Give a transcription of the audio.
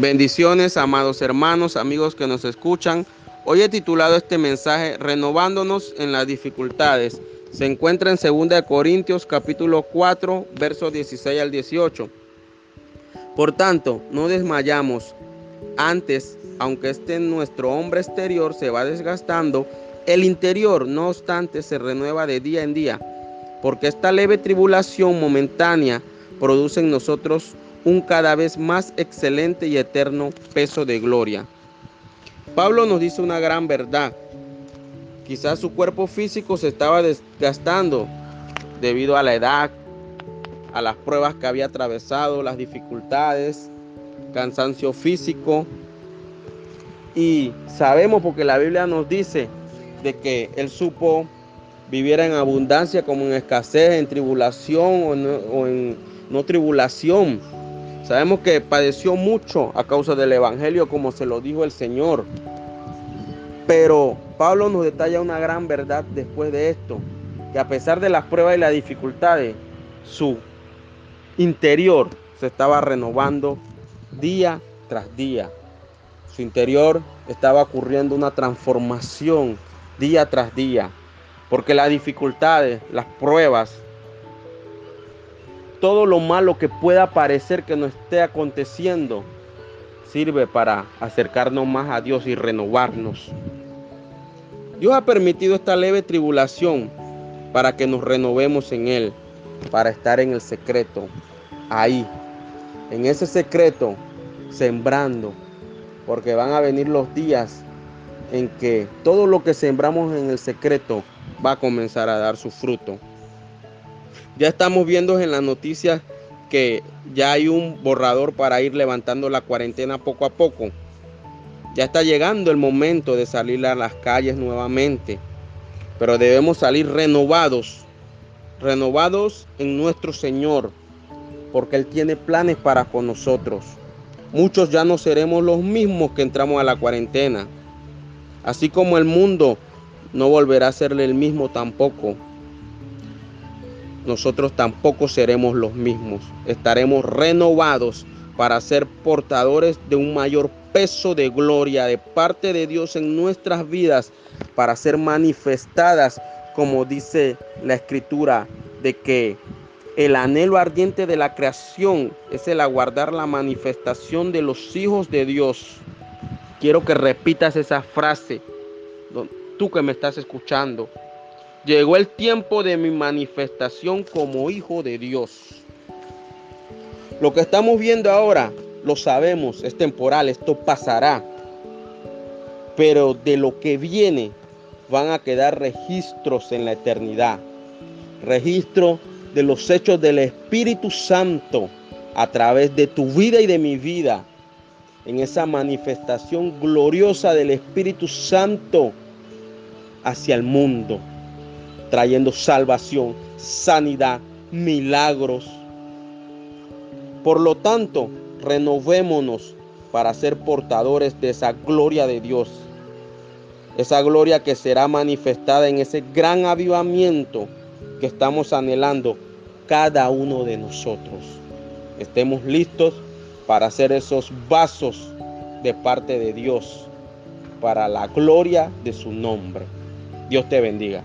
Bendiciones, amados hermanos, amigos que nos escuchan. Hoy he titulado este mensaje Renovándonos en las dificultades. Se encuentra en 2 Corintios capítulo 4, versos 16 al 18. Por tanto, no desmayamos. Antes, aunque este nuestro hombre exterior se va desgastando, el interior, no obstante, se renueva de día en día, porque esta leve tribulación momentánea produce en nosotros un cada vez más excelente y eterno peso de gloria. Pablo nos dice una gran verdad. Quizás su cuerpo físico se estaba desgastando debido a la edad, a las pruebas que había atravesado, las dificultades, cansancio físico. Y sabemos porque la Biblia nos dice de que él supo vivir en abundancia como en escasez, en tribulación o, o en no tribulación. Sabemos que padeció mucho a causa del Evangelio, como se lo dijo el Señor. Pero Pablo nos detalla una gran verdad después de esto, que a pesar de las pruebas y las dificultades, su interior se estaba renovando día tras día. Su interior estaba ocurriendo una transformación día tras día, porque las dificultades, las pruebas, todo lo malo que pueda parecer que nos esté aconteciendo sirve para acercarnos más a Dios y renovarnos. Dios ha permitido esta leve tribulación para que nos renovemos en Él, para estar en el secreto, ahí, en ese secreto, sembrando, porque van a venir los días en que todo lo que sembramos en el secreto va a comenzar a dar su fruto. Ya estamos viendo en las noticias que ya hay un borrador para ir levantando la cuarentena poco a poco. Ya está llegando el momento de salir a las calles nuevamente, pero debemos salir renovados, renovados en nuestro Señor, porque Él tiene planes para con nosotros. Muchos ya no seremos los mismos que entramos a la cuarentena, así como el mundo no volverá a ser el mismo tampoco nosotros tampoco seremos los mismos. Estaremos renovados para ser portadores de un mayor peso de gloria de parte de Dios en nuestras vidas, para ser manifestadas, como dice la escritura, de que el anhelo ardiente de la creación es el aguardar la manifestación de los hijos de Dios. Quiero que repitas esa frase, tú que me estás escuchando. Llegó el tiempo de mi manifestación como hijo de Dios. Lo que estamos viendo ahora, lo sabemos, es temporal, esto pasará. Pero de lo que viene van a quedar registros en la eternidad. Registro de los hechos del Espíritu Santo a través de tu vida y de mi vida. En esa manifestación gloriosa del Espíritu Santo hacia el mundo trayendo salvación, sanidad, milagros. Por lo tanto, renovémonos para ser portadores de esa gloria de Dios. Esa gloria que será manifestada en ese gran avivamiento que estamos anhelando cada uno de nosotros. Estemos listos para hacer esos vasos de parte de Dios para la gloria de su nombre. Dios te bendiga.